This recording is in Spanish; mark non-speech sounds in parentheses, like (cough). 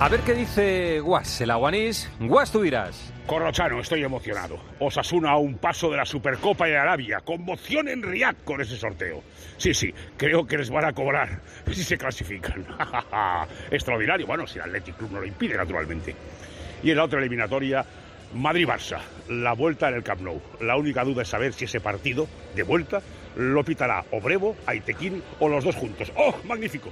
A ver qué dice Guas, el aguanís. Guas, tú dirás. Corrochano, estoy emocionado. Osasuna a un paso de la Supercopa de Arabia. Conmoción en Riyadh con ese sorteo. Sí, sí, creo que les van a cobrar (laughs) si se clasifican. (laughs) Extraordinario. Bueno, si el Athletic Club no lo impide, naturalmente. Y en la otra eliminatoria, Madrid-Barça. La vuelta en el Camp Nou. La única duda es saber si ese partido de vuelta lo pitará Obrevo, Aitequín o los dos juntos. ¡Oh, magnífico!